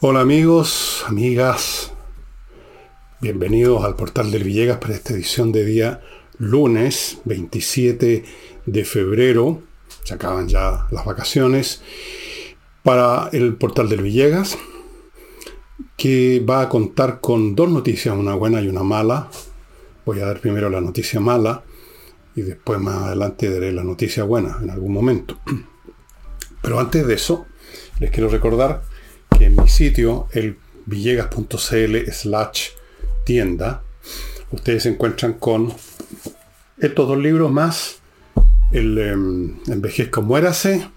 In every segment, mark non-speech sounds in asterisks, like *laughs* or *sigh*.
Hola amigos, amigas, bienvenidos al portal del Villegas para esta edición de día lunes 27 de febrero. Se acaban ya las vacaciones para el portal del Villegas, que va a contar con dos noticias, una buena y una mala. Voy a dar primero la noticia mala y después más adelante daré la noticia buena en algún momento. *clears throat* Pero antes de eso, les quiero recordar que en mi sitio, el villegas.cl slash tienda, ustedes se encuentran con estos dos libros más, el eh, Envejezca Muérase,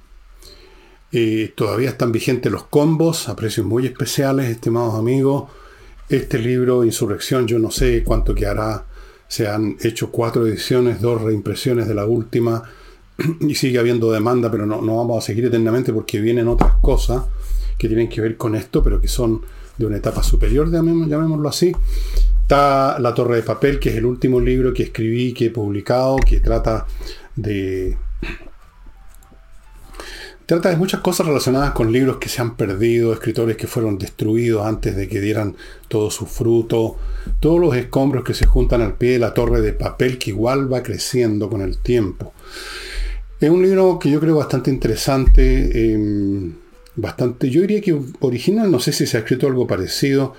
y todavía están vigentes los combos a precios muy especiales, estimados amigos. Este libro, Insurrección, yo no sé cuánto quedará. Se han hecho cuatro ediciones, dos reimpresiones de la última *clears throat* y sigue habiendo demanda, pero no, no vamos a seguir eternamente porque vienen otras cosas que tienen que ver con esto, pero que son de una etapa superior, llamémoslo así. Está La Torre de Papel, que es el último libro que escribí, que he publicado, que trata de... Trata de muchas cosas relacionadas con libros que se han perdido, escritores que fueron destruidos antes de que dieran todo su fruto, todos los escombros que se juntan al pie de la torre de papel que igual va creciendo con el tiempo. Es un libro que yo creo bastante interesante. Em, bastante, yo diría que original, no sé si se ha escrito algo parecido,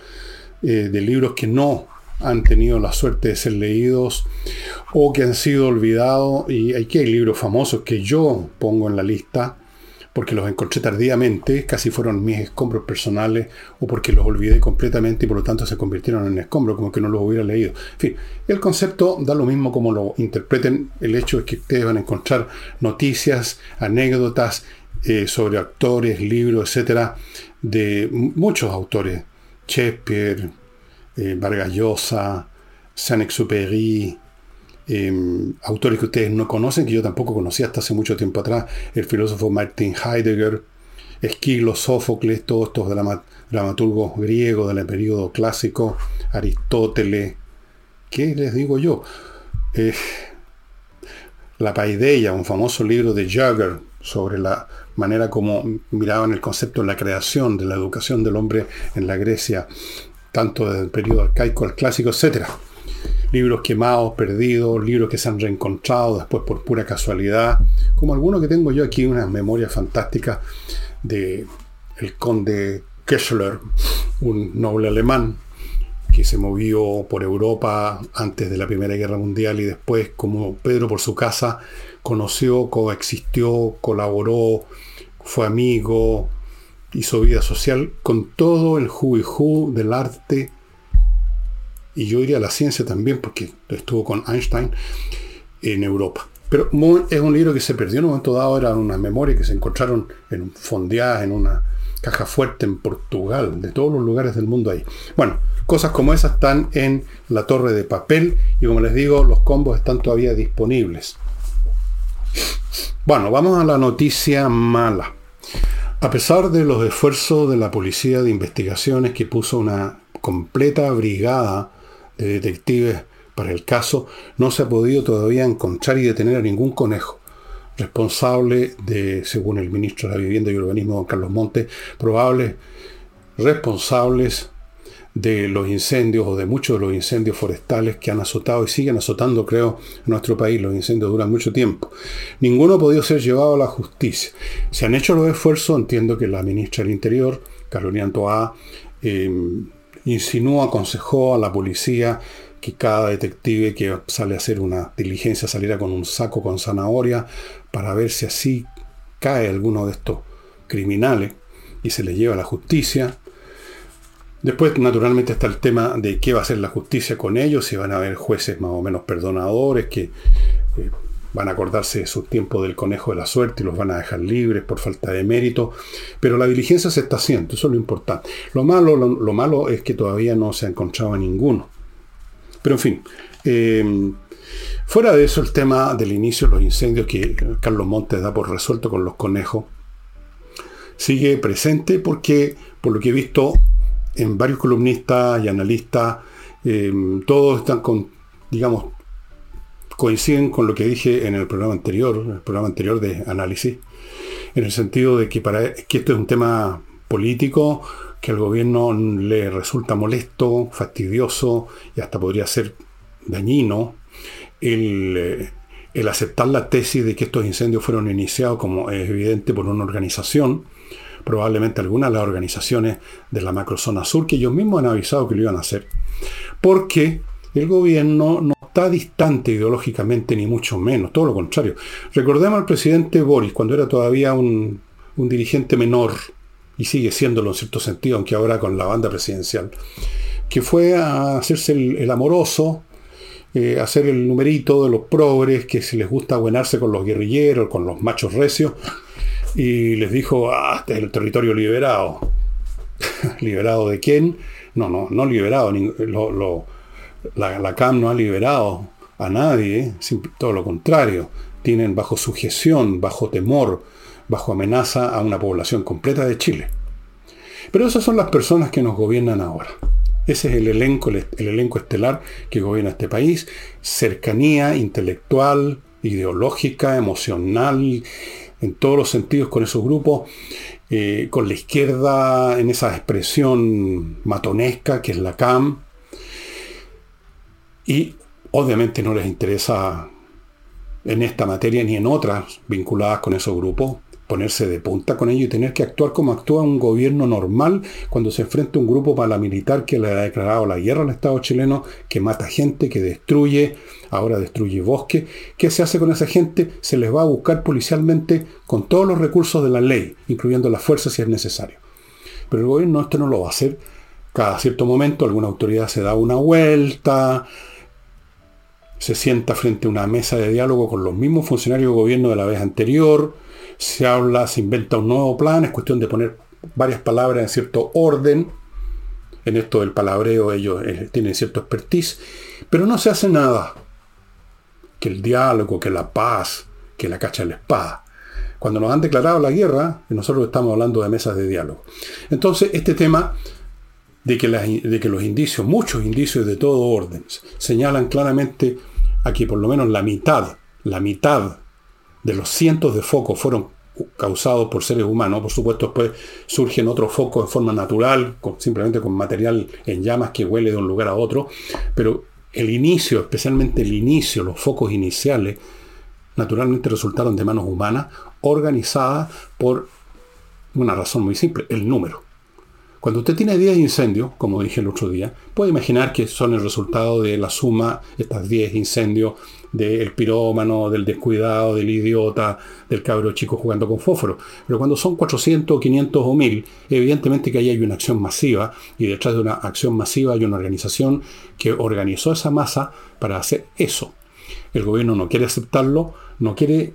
eh, de libros que no han tenido la suerte de ser leídos o que han sido olvidados. Y aquí hay libros famosos que yo pongo en la lista porque los encontré tardíamente, casi fueron mis escombros personales o porque los olvidé completamente y por lo tanto se convirtieron en escombros, como que no los hubiera leído. En fin, el concepto da lo mismo como lo interpreten. El hecho es que ustedes van a encontrar noticias, anécdotas eh, sobre actores, libros, etcétera, de muchos autores. Shakespeare, eh, Vargas Saint-Exupéry, em, autores que ustedes no conocen, que yo tampoco conocía hasta hace mucho tiempo atrás, el filósofo Martin Heidegger, Esquilo, Sófocles, todos estos dramaturgos griegos del periodo clásico, Aristóteles, ¿qué les digo yo? Eh, la Paideia, un famoso libro de Jagger sobre la manera como miraban el concepto de la creación, de la educación del hombre en la Grecia, tanto desde el periodo arcaico al clásico, etc. Libros quemados, perdidos, libros que se han reencontrado después por pura casualidad, como algunos que tengo yo aquí, unas memorias fantásticas de el conde Kessler, un noble alemán que se movió por Europa antes de la Primera Guerra Mundial y después, como Pedro por su casa, conoció, coexistió, colaboró, fue amigo, hizo vida social con todo el ju y ju del arte y yo diría la ciencia también, porque estuvo con Einstein en Europa. Pero es un libro que se perdió en un momento dado, eran unas memorias que se encontraron en fondeadas en una caja fuerte en Portugal, de todos los lugares del mundo ahí. Bueno, cosas como esas están en la torre de papel y como les digo, los combos están todavía disponibles. Bueno, vamos a la noticia mala. A pesar de los esfuerzos de la Policía de Investigaciones que puso una completa brigada de detectives para el caso, no se ha podido todavía encontrar y detener a ningún conejo responsable de, según el ministro de la Vivienda y Urbanismo, don Carlos Montes, probables responsables de los incendios o de muchos de los incendios forestales que han azotado y siguen azotando, creo, nuestro país. Los incendios duran mucho tiempo. Ninguno ha podido ser llevado a la justicia. Se han hecho los esfuerzos, entiendo que la ministra del Interior, Carolina Toá, em, insinuó, aconsejó a la policía que cada detective que sale a hacer una diligencia saliera con un saco con zanahoria para ver si así cae alguno de estos criminales y se le lleva a la justicia. Después, naturalmente, está el tema de qué va a hacer la justicia con ellos, si van a haber jueces más o menos perdonadores que eh, van a acordarse de su tiempo del conejo de la suerte y los van a dejar libres por falta de mérito. Pero la diligencia se está haciendo, eso es lo importante. Lo malo, lo, malo es que todavía no se ha encontrado a ninguno. Pero en fin, eh, fuera de eso, el tema del inicio de los incendios que Carlos Montes da por resuelto con los conejos sigue presente porque, por lo que he visto, en varios columnistas y analistas, em, todos están con, digamos, coinciden con lo que dije en el programa anterior, el programa anterior de análisis, en el sentido de que, para, que esto es un tema político que al gobierno le resulta molesto, fastidioso y hasta podría ser dañino el, eh, el aceptar la tesis de que estos incendios fueron iniciados, como es evidente, por una organización, probablemente algunas de las organizaciones de la macrozona sur, que ellos mismos han avisado que lo iban a hacer, porque el gobierno no está distante ideológicamente, ni mucho menos, todo lo contrario. Recordemos al presidente Boris, cuando era todavía un, dirigente menor, y sigue siéndolo en cierto sentido, aunque ahora con la banda presidencial, que fue a hacerse el, amoroso, eh, hacer el numerito de los progres, que si les gusta buenarse con los guerrilleros, con los machos recios, y les dijo, ah, este es el territorio liberado. *laughs* ¿Liberado de quién? No, no, no liberado. Lo, la, CAM no ha liberado a nadie, todo lo contrario. Tienen bajo sujeción, bajo temor, bajo amenaza a una población completa de Chile. Pero esas son las personas que nos gobiernan ahora. Ese es el elenco, el, elenco estelar que gobierna este país. Cercanía intelectual, ideológica, emocional, en todos los sentidos con esos grupos, eh, con la izquierda en esa expresión matonesca que es la CAM, y obviamente no les interesa en esta materia ni en otras vinculadas con esos grupos ponerse de punta con ellos y tener que actuar como actúa un gobierno normal cuando se enfrenta a un grupo paramilitar que le ha declarado la guerra al Estado chileno, que mata gente, que destruye, ahora destruye bosque. ¿Qué se hace con esa gente? Se les va a buscar policialmente con todos los recursos de la ley, incluyendo la fuerza si es necesario. Pero el gobierno esto no lo va a hacer. Cada cierto momento alguna autoridad se da una vuelta, se sienta frente a una mesa de diálogo con los mismos funcionarios del gobierno de la vez anterior, se habla, se inventa un nuevo plan, es cuestión de poner varias palabras en cierto orden. En esto del palabreo ellos eh, tienen cierto expertise, pero no se hace nada. Que el diálogo, que la paz, que la cacha de la espada. Cuando nos han declarado la guerra, nosotros estamos hablando de mesas de diálogo. Entonces, este tema de que, de que los indicios, muchos indicios de todo orden, señalan claramente aquí por lo menos la mitad, la mitad de los cientos de focos fueron causados por seres humanos. Por supuesto, después surgen otros focos de forma natural, simplemente con material en llamas que huele de un lugar a otro. Pero el inicio, especialmente el inicio, los focos iniciales, naturalmente resultaron de manos humanas, organizadas por una razón muy simple, el número. Cuando usted tiene 10 incendios, como dije el otro día, puede imaginar que son el resultado de la suma, estas 10 incendios, del pirómano, del descuidado, del idiota, del cabro chico jugando con fósforo. Pero cuando son 400, 500 o 1000, evidentemente que ahí hay una acción masiva y detrás de una acción masiva hay una organización que organizó esa masa para hacer eso. El gobierno no quiere aceptarlo, no quiere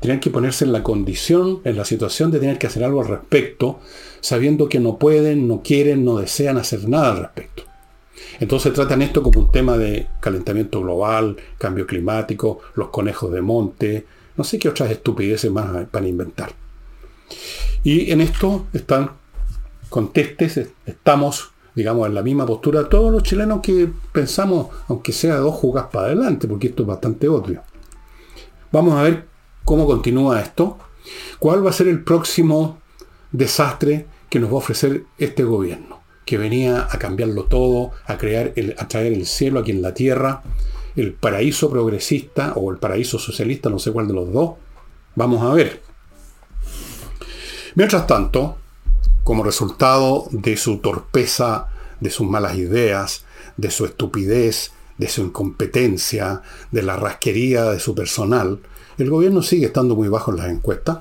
tener que ponerse en la condición, en la situación de tener que hacer algo al respecto, sabiendo que no pueden, no quieren, no desean hacer nada al respecto. Entonces tratan esto como un tema de calentamiento global, cambio climático, los conejos de monte, no sé qué otras estupideces más para inventar. Y en esto están contestes, estamos, digamos, en la misma postura todos los chilenos que pensamos, aunque sea dos jugas para adelante, porque esto es bastante obvio. Vamos a ver cómo continúa esto, cuál va a ser el próximo desastre que nos va a ofrecer este gobierno, que venía a cambiarlo todo, a, crear el, a traer el cielo aquí en la tierra, el paraíso progresista o el paraíso socialista, no sé cuál de los dos. Vamos a ver. Mientras tanto, como resultado de su torpeza, de sus malas ideas, de su estupidez, de su incompetencia, de la rasquería de su personal, el gobierno sigue estando muy bajo en las encuestas.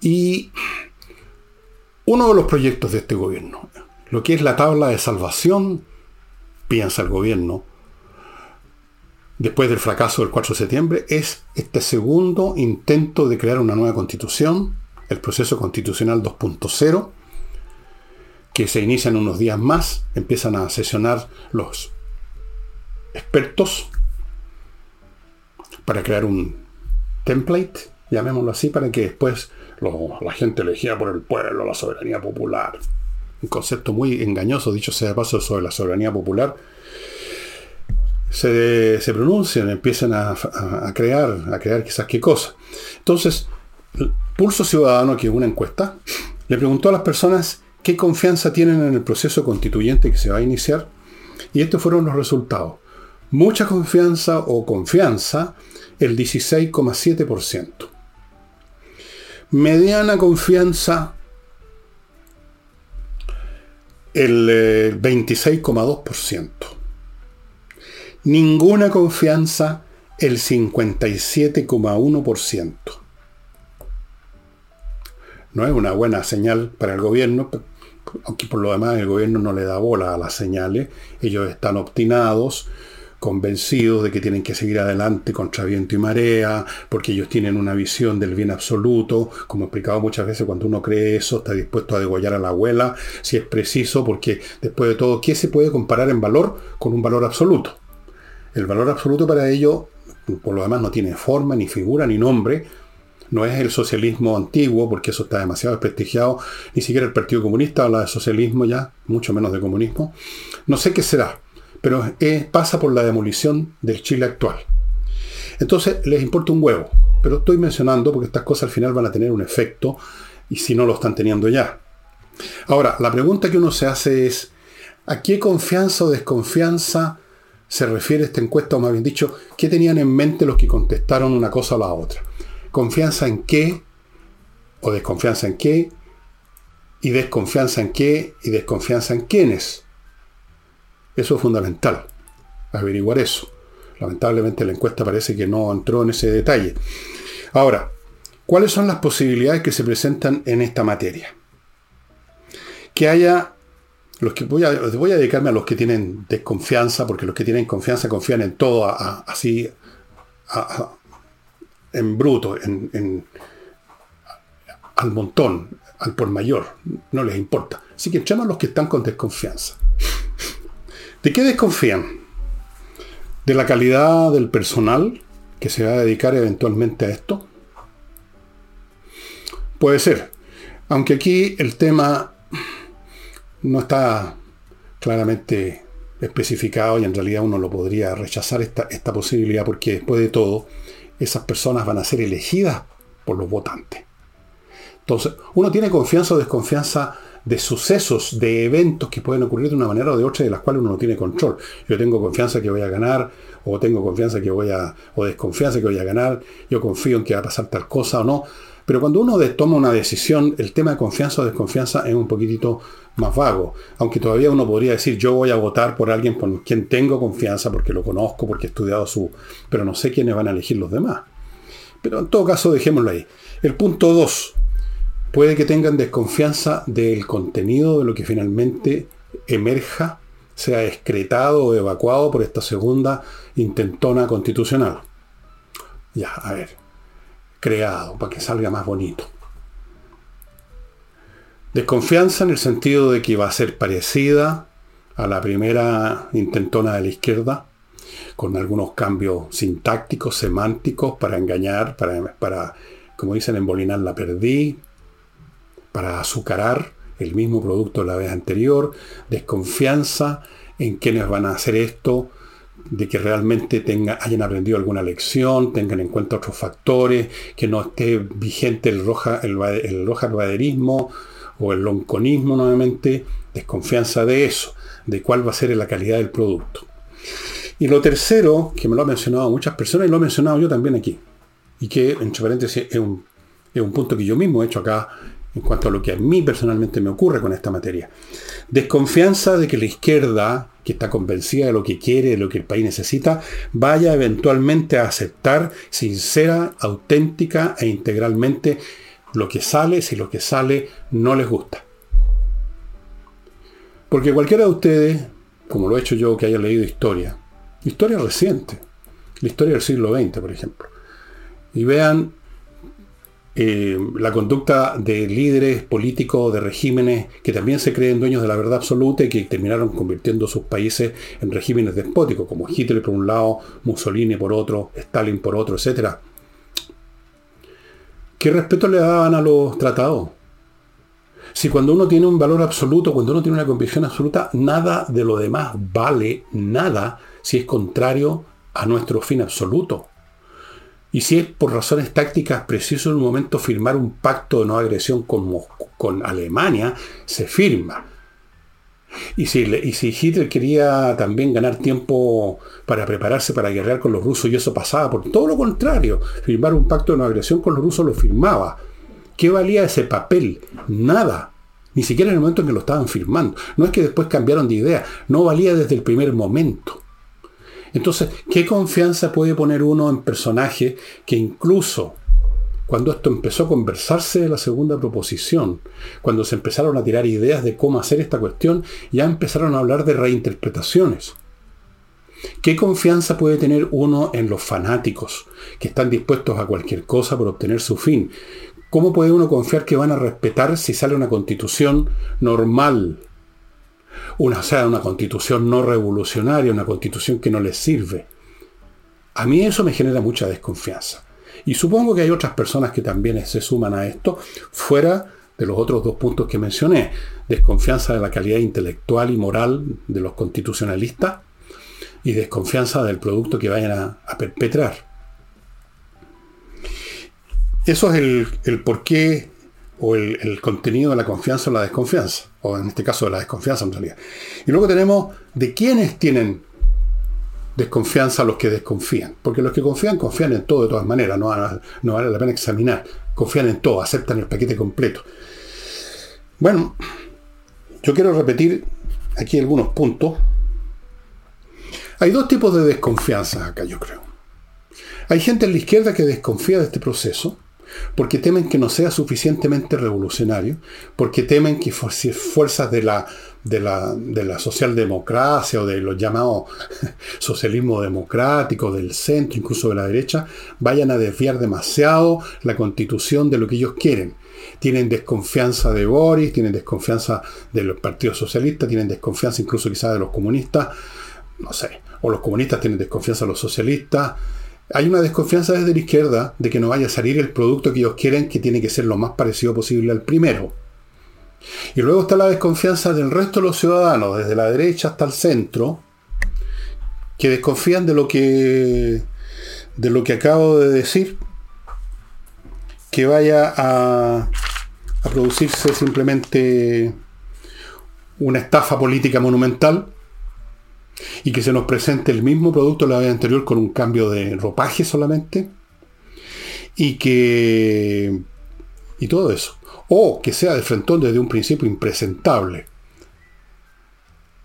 Y uno de los proyectos de este gobierno, lo que es la tabla de salvación, piensa el gobierno, después del fracaso del 4 de septiembre, es este segundo intento de crear una nueva constitución, el proceso constitucional 2.0, que se inicia en unos días más, empiezan a sesionar los expertos para crear un template, llamémoslo así, para que después la gente elegía por el pueblo, la soberanía popular. Un concepto muy engañoso, dicho sea de paso, sobre la soberanía popular. Se, pronuncian, empiezan a, crear, a crear quizás qué cosa. Entonces, Pulso Ciudadano, que es una encuesta, Le preguntó a las personas qué confianza tienen en el proceso constituyente que se va a iniciar y estos fueron los resultados. Mucha confianza o confianza, el 16,7%. Mediana confianza, el 26,2%. Eh, Ninguna confianza, el 57,1%. No es una buena señal para el gobierno, aunque por lo demás el gobierno no le da bola a las señales. Ellos están obstinados, convencidos de que tienen que seguir adelante contra viento y marea, porque ellos tienen una visión del bien absoluto. Como he explicado muchas veces, cuando uno cree eso, está dispuesto a degollar a la abuela, si es preciso, porque después de todo, ¿qué se puede comparar en valor con un valor absoluto? El valor absoluto para ellos, por lo demás, no tiene forma, ni figura, ni nombre. No es el socialismo antiguo, porque eso está demasiado desprestigiado. Ni siquiera el Partido Comunista habla de socialismo ya, mucho menos de comunismo. No sé qué será pero pasa por la demolición del Chile actual. Entonces les importa un huevo, pero estoy mencionando porque estas cosas al final van a tener un efecto y si no lo están teniendo ya. Ahora, la pregunta que uno se hace es, ¿a qué confianza o desconfianza se refiere esta encuesta, o más bien dicho, qué tenían en mente los que contestaron una cosa o la otra? ¿Confianza en qué? ¿O desconfianza en qué? ¿Y desconfianza en qué? ¿Y desconfianza en quiénes? Eso es fundamental, averiguar eso. Lamentablemente la encuesta parece que no entró en ese detalle. Ahora, ¿cuáles son las posibilidades que se presentan en esta materia? Que haya, los que voy a, a dedicarme a los que tienen desconfianza, porque los que tienen confianza confían en todo así, en bruto, en, al montón, al por mayor, no les importa. Así que entramos a los que están con desconfianza. ¿De qué desconfían? ¿De la calidad del personal que se va a dedicar eventualmente a esto? Puede ser. Aunque aquí el tema no está claramente especificado y en realidad uno lo podría rechazar esta, esta posibilidad porque después de todo esas personas van a ser elegidas por los votantes. Entonces, uno tiene confianza o desconfianza de sucesos, de eventos que pueden ocurrir de una manera o de otra de las cuales uno no tiene control. Yo tengo confianza que voy a ganar, o tengo confianza que voy a, o desconfianza que voy a ganar, yo confío en que va a pasar tal cosa o no. Pero cuando uno toma una decisión, el tema de confianza o desconfianza es un poquitito más vago. Aunque todavía uno podría decir, yo voy a votar por alguien por quien tengo confianza, porque lo conozco, porque he estudiado su... Pero no sé quiénes van a elegir los demás. Pero en todo caso, dejémoslo ahí. El punto 2 Puede que tengan desconfianza del contenido de lo que finalmente emerja, sea excretado o evacuado por esta segunda intentona constitucional. Ya, a ver, creado, para que salga más bonito. Desconfianza en el sentido de que va a ser parecida a la primera intentona de la izquierda, con algunos cambios sintácticos, semánticos, para engañar, para, para como dicen, embolinar la perdí, para azucarar el mismo producto de la vez anterior, desconfianza en quienes van a hacer esto, de que realmente tenga, hayan aprendido alguna lección, tengan en cuenta otros factores, que no esté vigente el roja, el, el roja o el lonconismo nuevamente, desconfianza de eso, de cuál va a ser la calidad del producto. Y lo tercero, que me lo han mencionado muchas personas y lo he mencionado yo también aquí, y que, entre paréntesis, es un, es un punto que yo mismo he hecho acá en cuanto a lo que a mí personalmente me ocurre con esta materia. Desconfianza de que la izquierda, que está convencida de lo que quiere, de lo que el país necesita, vaya eventualmente a aceptar sincera, auténtica e integralmente lo que sale si lo que sale no les gusta. Porque cualquiera de ustedes, como lo he hecho yo que haya leído historia, historia reciente, la historia del siglo XX, por ejemplo, y vean eh, la conducta de líderes políticos, de regímenes que también se creen dueños de la verdad absoluta y que terminaron convirtiendo sus países en regímenes despóticos, como Hitler por un lado, Mussolini por otro, Stalin por otro, etc. ¿Qué respeto le daban a los tratados? Si cuando uno tiene un valor absoluto, cuando uno tiene una convicción absoluta, nada de lo demás vale nada si es contrario a nuestro fin absoluto. Y si es por razones tácticas preciso en un momento firmar un pacto de no agresión con, con Alemania, se firma. Y si, y si, Hitler quería también ganar tiempo para prepararse para guerrear con los rusos y eso pasaba por todo lo contrario, firmar un pacto de no agresión con los rusos lo firmaba. ¿Qué valía ese papel? Nada. Ni siquiera en el momento en que lo estaban firmando. No es que después cambiaron de idea, no valía desde el primer momento. Entonces, ¿qué confianza puede poner uno en personajes que incluso cuando esto empezó a conversarse de la segunda proposición, cuando se empezaron a tirar ideas de cómo hacer esta cuestión, ya empezaron a hablar de reinterpretaciones. ¿Qué confianza puede tener uno en los fanáticos, que están dispuestos a cualquier cosa por obtener su fin? ¿Cómo puede uno confiar que van a respetar si sale una constitución normal? Una, sea, una constitución no revolucionaria, una constitución que no les sirve. A mí eso me genera mucha desconfianza. Y supongo que hay otras personas que también se suman a esto, fuera de los otros dos puntos que mencioné. Desconfianza de la calidad intelectual y moral de los constitucionalistas y desconfianza del producto que vayan a, perpetrar. Eso es el, el porqué o el, contenido de la confianza o la desconfianza, o en este caso de la desconfianza en realidad. Y luego tenemos de quiénes tienen desconfianza los que desconfían. Porque los que confían, confían en todo de todas maneras, no, no vale la pena examinar. Confían en todo, aceptan el paquete completo. Bueno, yo quiero repetir aquí algunos puntos. Hay dos tipos de desconfianza acá, yo creo. Hay gente en la izquierda que desconfía de este proceso porque temen que no sea suficientemente revolucionario, porque temen que fuerzas de la, de la, de la socialdemocracia o de los llamados *laughs* socialismo democrático, del centro, incluso de la derecha, vayan a desviar demasiado la constitución de lo que ellos quieren. Tienen desconfianza de Boris, tienen desconfianza de los partidos socialistas, tienen desconfianza incluso quizás de los comunistas, no sé, o los comunistas tienen desconfianza de los socialistas, hay una desconfianza desde la izquierda de que no vaya a salir el producto que ellos quieren, que tiene que ser lo más parecido posible al primero. Y luego está la desconfianza del resto de los ciudadanos, desde la derecha hasta el centro, que desconfían de lo que de lo que acabo de decir, que vaya a, a producirse simplemente una estafa política monumental y que se nos presente el mismo producto la vez anterior con un cambio de ropaje solamente y que y todo eso. O que sea de frentón desde un principio impresentable.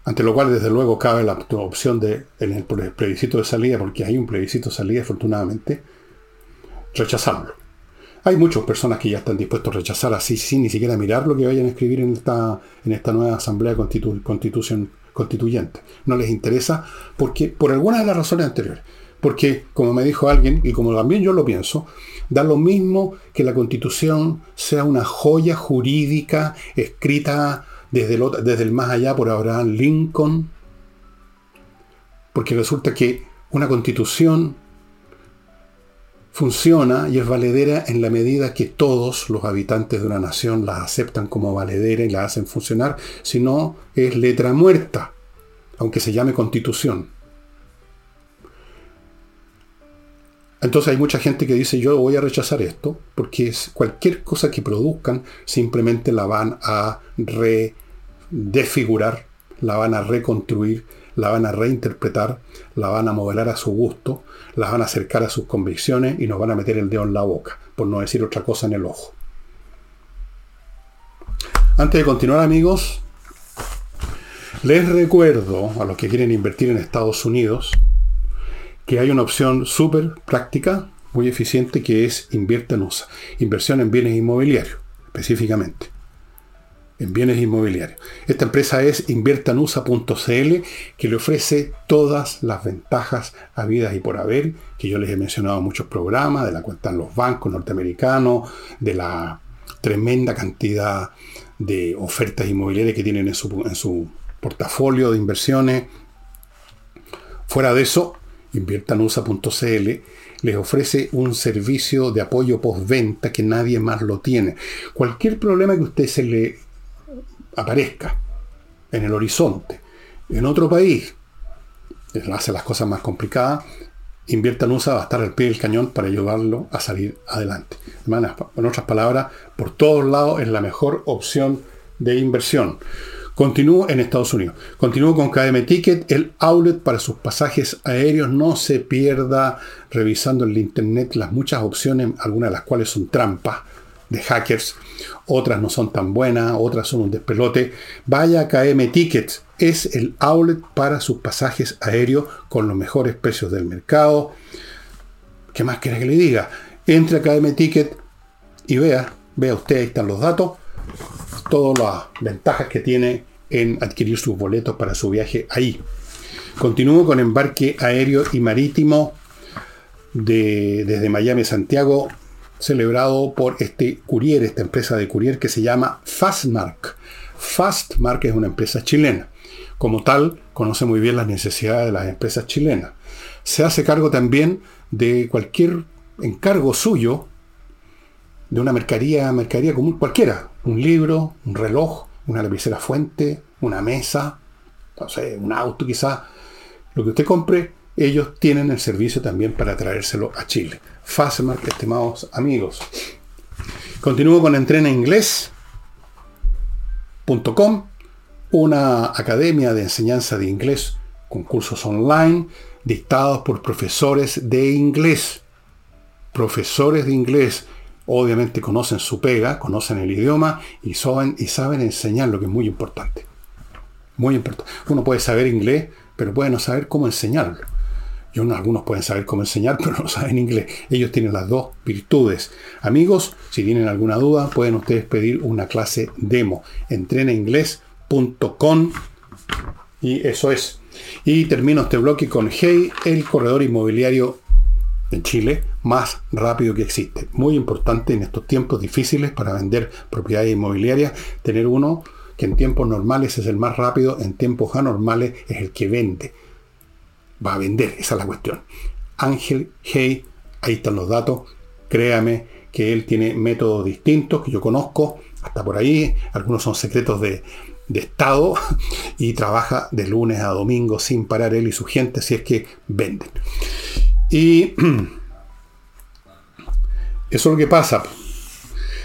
Ante lo cual desde luego cabe la opción de en el plebiscito de salida porque hay un plebiscito de salida afortunadamente rechazarlo. Hay muchas personas que ya están dispuestos a rechazar así sin ni siquiera mirar lo que vayan a escribir en esta, en esta nueva asamblea constitución constituyente. No les interesa porque, por alguna de las razones anteriores. Porque, como me dijo alguien, y como también yo lo pienso, da lo mismo que la constitución sea una joya jurídica escrita desde desde el más allá por Abraham Lincoln. Porque resulta que una constitución funciona y es valedera en la medida que todos los habitantes de una nación la aceptan como valedera y la hacen funcionar, si no es letra muerta, aunque se llame constitución. Entonces hay mucha gente que dice yo voy a rechazar esto porque cualquier cosa que produzcan simplemente la van a redefigurar, la van a reconstruir, la van a reinterpretar, la van a modelar a su gusto, la van a acercar a sus convicciones y nos van a meter el dedo en la boca, por no decir otra cosa en el ojo. Antes de continuar amigos, les recuerdo a los que quieren invertir en Estados Unidos que hay una opción súper práctica, muy eficiente, que es Invierte en USA, inversión en bienes inmobiliarios, específicamente en bienes inmobiliarios. Esta empresa es inviertanusa.cl que le ofrece todas las ventajas habidas y por haber, que yo les he mencionado en muchos programas, de la cuenta en los bancos norteamericanos, de la tremenda cantidad de ofertas inmobiliarias que tienen en su, en su portafolio de inversiones. Fuera de eso, inviertanusa.cl les ofrece un servicio de apoyo postventa que nadie más lo tiene. Cualquier problema que usted se le aparezca en el horizonte, en otro país, hace las cosas más complicadas, invierta en USA va a estar al pie del cañón para ayudarlo a salir adelante. En otras palabras, por todos lados es la mejor opción de inversión. Continúo en Estados Unidos. Continúo con KM Ticket, el outlet para sus pasajes aéreos. No se pierda revisando en el internet las muchas opciones, algunas de las cuales son trampas de hackers, otras no son tan buenas, otras son un despelote. Vaya a KM Ticket, es el outlet para sus pasajes aéreos con los mejores precios del mercado. ¿Qué más quiere que le diga? Entre a KM Ticket y vea, vea usted, ahí están los datos todas las ventajas que tiene en adquirir sus boletos para su viaje ahí. Continúo con embarque aéreo y marítimo de, desde Miami a Santiago, celebrado por este courier, esta empresa de courier que se llama Fastmark. Fastmark es una empresa chilena. Como tal, conoce muy bien las necesidades de las empresas chilenas. Se hace cargo también de cualquier encargo suyo de una mercadería, mercadería común cualquiera. Un libro, un reloj, una lapicera fuente, una mesa, un auto quizás. Lo que usted compre, ellos tienen el servicio también para traérselo a Chile. Fastmark, estimados amigos. Continúo con entrenainglés.com, una academia de enseñanza de inglés con cursos online dictados por profesores de inglés. Profesores de inglés obviamente conocen su pega, conocen el idioma y saben, y saben enseñar lo que es muy importante. Muy importante. Uno puede saber inglés, pero puede no saber cómo enseñarlo. Y algunos pueden saber cómo enseñar, *laughs* pero no saben inglés. Ellos tienen las dos virtudes. Amigos, si tienen alguna duda, pueden ustedes pedir una clase demo. Entrenainglés.com y eso es. Y termino este bloque con Hey, el corredor inmobiliario en Chile más rápido que existe. Muy importante en estos tiempos difíciles para vender propiedades inmobiliarias, tener uno que en tiempos normales es el más rápido, en tiempos anormales es el que vende. Va a vender, esa es la cuestión. Ángel Hey, ahí están los datos, créame que él tiene métodos distintos que yo conozco, hasta por ahí, algunos son secretos de, de Estado *laughs* y trabaja de lunes a domingo sin parar él y su gente si es que venden. Y *clears throat* eso es lo que pasa,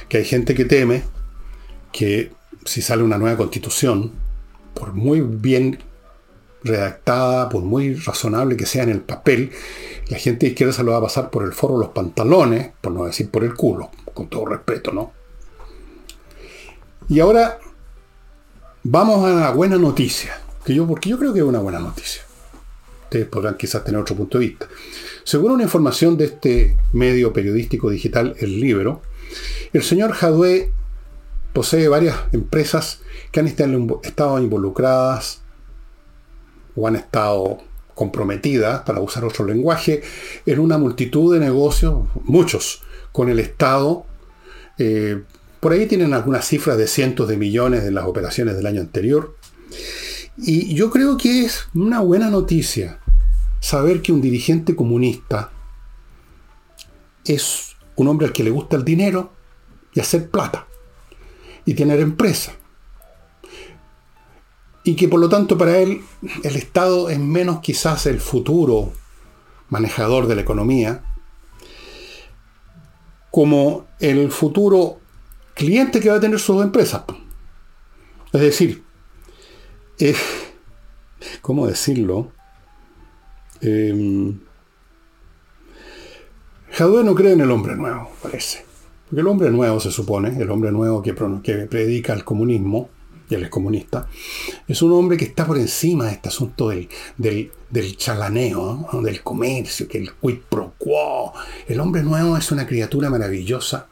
que hay gente que teme que si sale una nueva constitución, por muy bien redactada, por muy razonable que sea en el papel, la gente de izquierda se lo va a pasar por el foro los pantalones, por no decir por el culo, con todo respeto, ¿no? Y ahora vamos a la buena noticia, que yo, porque yo creo que es una buena noticia. Ustedes podrán quizás tener otro punto de vista. Según una información de este medio periodístico digital El Libro, el señor Jadwe posee varias empresas que han estado involucradas o han estado comprometidas, para usar otro lenguaje, en una multitud de negocios, muchos, con el Estado. Eh, por ahí tienen algunas cifras de cientos de millones de las operaciones del año anterior. Y yo creo que es una buena noticia saber que un dirigente comunista es un hombre al que le gusta el dinero y hacer plata y tener empresa. Y que por lo tanto para él el Estado es menos quizás el futuro manejador de la economía, como el futuro cliente que va a tener sus empresas. Es decir, eh, *laughs* ¿cómo decirlo? Eh, no cree en el hombre nuevo, parece. Porque el hombre nuevo se supone, el hombre nuevo que, predica el comunismo, y él es comunista, es un hombre que está por encima de este asunto del, del, chalaneo, del comercio, que el quid pro quo. El hombre nuevo es una criatura maravillosa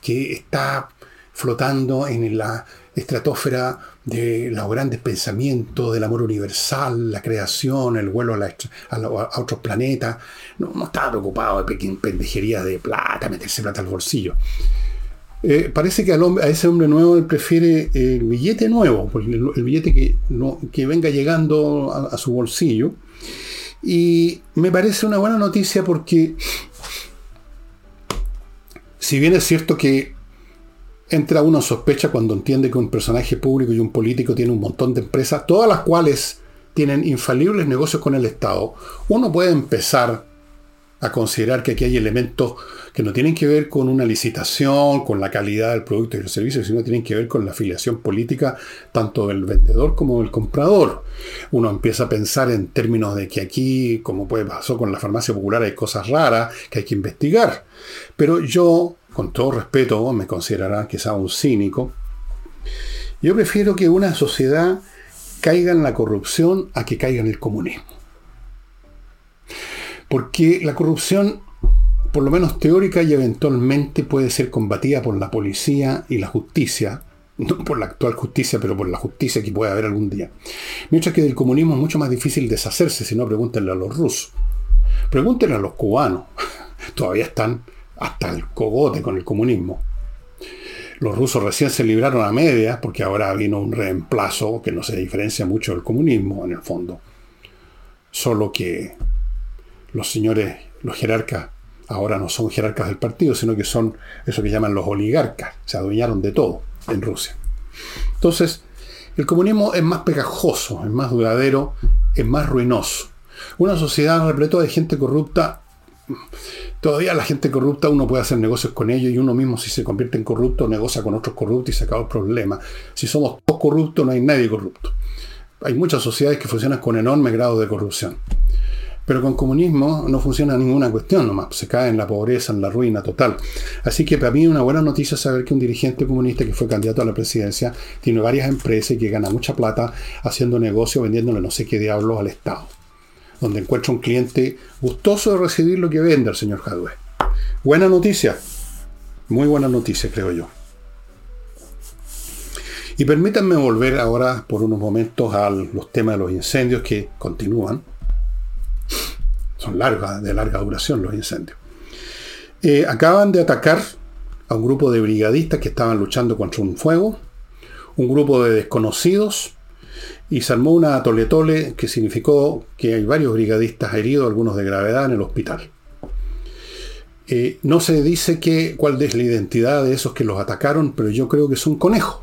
que está flotando en la estratosfera de los grandes pensamientos, del amor universal, la creación, el vuelo a, otros planetas. No, estaba preocupado de pendejerías de plata, meterse plata al bolsillo. Eh, parece que a ese hombre nuevo él prefiere el billete nuevo, el, billete que, venga llegando a, a su bolsillo. Y me parece una buena noticia porque, si bien es cierto que entra uno en sospecha cuando entiende que un personaje público y un político tiene un montón de empresas, todas las cuales tienen infalibles negocios con el Estado. Uno puede empezar a considerar que aquí hay elementos que no tienen que ver con una licitación, con la calidad del producto y el servicio, sino tienen que ver con la afiliación política tanto del vendedor como del comprador. Uno empieza a pensar en términos de que aquí, como puede pasó con la farmacia popular, hay cosas raras que hay que investigar. Pero yo, con todo respeto, me considerará quizá un cínico. Yo prefiero que una sociedad caiga en la corrupción a que caiga en el comunismo. Porque la corrupción, por lo menos teórica y eventualmente, puede ser combatida por la policía y la justicia, no por la actual justicia, pero por la justicia que puede haber algún día. Mientras que del comunismo es mucho más difícil deshacerse, si no pregúntenle a los rusos. Pregúntenle a los cubanos. *laughs* Todavía están hasta el cogote con el comunismo. Los rusos recién se libraron a medias porque ahora vino un reemplazo que no se diferencia mucho del comunismo en el fondo. Solo que los señores, los jerarcas, ahora no son jerarcas del partido, sino que son eso que llaman los oligarcas. Se adueñaron de todo en Rusia. Entonces, el comunismo es más pegajoso, es más duradero, es más ruinoso. Una sociedad repleta de gente corrupta, todavía la gente corrupta uno puede hacer negocios con ellos y uno mismo si se convierte en corrupto negocia con otros corruptos y se acaba el problema. Si somos todos corruptos no hay nadie corrupto. Hay muchas sociedades que funcionan con enorme grado de corrupción. Pero con comunismo no funciona ninguna cuestión nomás, se cae en la pobreza, en la ruina total. Así que para mí es una buena noticia saber que un dirigente comunista que fue candidato a la presidencia tiene varias empresas y que gana mucha plata haciendo negocio, vendiéndole no sé qué diablos al Estado. Donde encuentra un cliente gustoso de recibir lo que vende el señor Jadwe. Buena noticia. Muy buena noticia, creo yo. Y permítanme volver ahora por unos momentos a los temas de los incendios que continúan son largas, de larga duración los incendios. Eh, acaban de atacar a un grupo de brigadistas que estaban luchando contra un fuego, un grupo de desconocidos, y se armó una toletole que significó que hay varios brigadistas heridos, algunos de gravedad, en el hospital. Eh, no se dice cuál es la identidad de esos que los atacaron, pero yo creo que son conejos.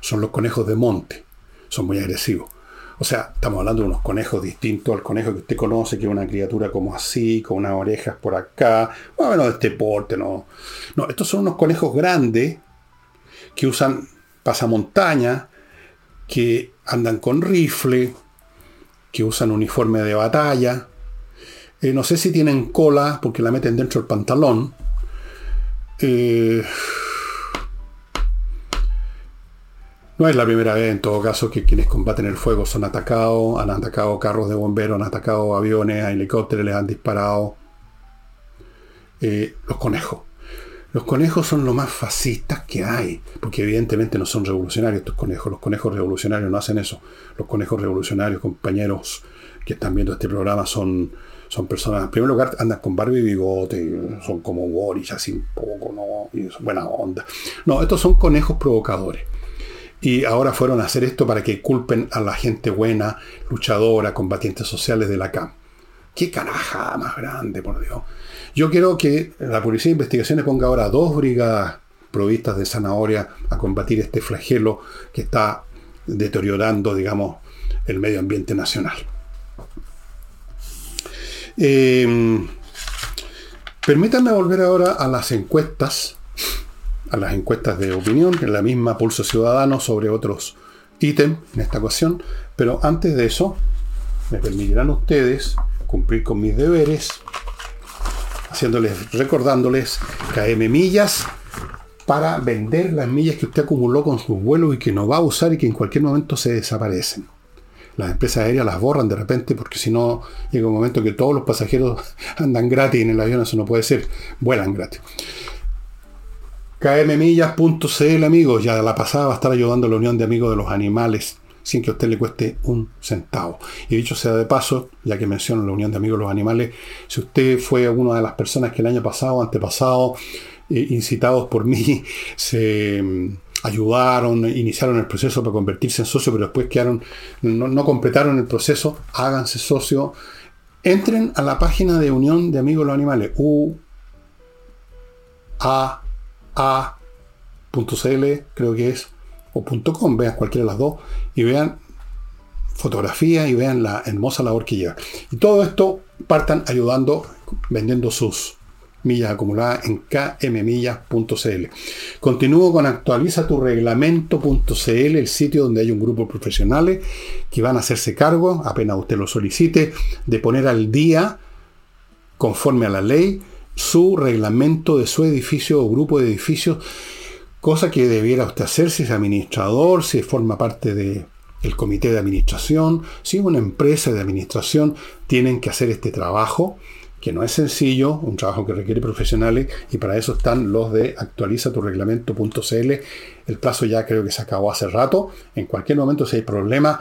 Son los conejos de monte. Son muy agresivos. O sea, estamos hablando de unos conejos distintos al conejo que usted conoce, que es una criatura como así, con unas orejas por acá, bueno, de este porte, no. No, estos son unos conejos grandes que usan pasamontaña, que andan con rifle, que usan uniforme de batalla. Eh, no sé si tienen cola porque la meten dentro del pantalón. Eh, No es la primera vez, en todo caso, que quienes combaten el fuego son atacados, han atacado carros de bomberos, han atacado aviones, helicópteros, les han disparado. Eh, los conejos. Los conejos son lo más fascistas que hay, porque evidentemente no son revolucionarios estos conejos. Los conejos revolucionarios no hacen eso. Los conejos revolucionarios, compañeros que están viendo este programa, son, son personas, en primer lugar, andan con barba y bigote, son como Boris, así un poco, ¿no? Y buena onda. No, estos son conejos provocadores. Y ahora fueron a hacer esto para que culpen a la gente buena, luchadora, combatientes sociales de la CAM. ¡Qué caraja más grande, por Dios! Yo quiero que la Policía de Investigaciones ponga ahora dos brigadas provistas de zanahoria a combatir este flagelo que está deteriorando, digamos, el medio ambiente nacional. Em, permítanme volver ahora a las encuestas a las encuestas de opinión, en la misma Pulso Ciudadano sobre otros ítems en esta ocasión. Pero antes de eso, me permitirán ustedes cumplir con mis deberes, haciéndoles, recordándoles AM Millas para vender las millas que usted acumuló con sus vuelos y que no va a usar y que en cualquier momento se desaparecen. Las empresas aéreas las borran de repente porque si no llega un momento que todos los pasajeros *laughs* andan gratis en el avión, eso no puede ser, vuelan gratis kmmillas.cl amigos, ya la pasada va a estar ayudando a la Unión de Amigos de los Animales sin que a usted le cueste un centavo. Y dicho sea de paso, ya que menciono la Unión de Amigos de los Animales, si usted fue una de las personas que el año pasado, antepasado, eh, incitados por mí, *laughs* se mm, ayudaron, iniciaron el proceso para convertirse en socio, pero después quedaron, no, no completaron el proceso, háganse socio. Entren a la página de Unión de Amigos de los Animales, U A a.cl, creo que es, o .com, vean cualquiera de las dos, y vean fotografías y vean la hermosa labor que lleva. Y todo esto partan ayudando vendiendo sus millas acumuladas en kmmillas.cl. Continúo con actualiza tu reglamento.cl, el sitio donde hay un grupo de profesionales que van a hacerse cargo, apenas usted lo solicite, de poner al día, conforme a la ley, su reglamento de su edificio o grupo de edificios, cosa que debiera usted hacer si es administrador, si forma parte de el comité de administración, si es una empresa de administración, tienen que hacer este trabajo que no es sencillo, un trabajo que requiere profesionales y para eso están los de actualiza tu reglamento.cl. El plazo ya creo que se acabó hace rato. En cualquier momento si hay problema,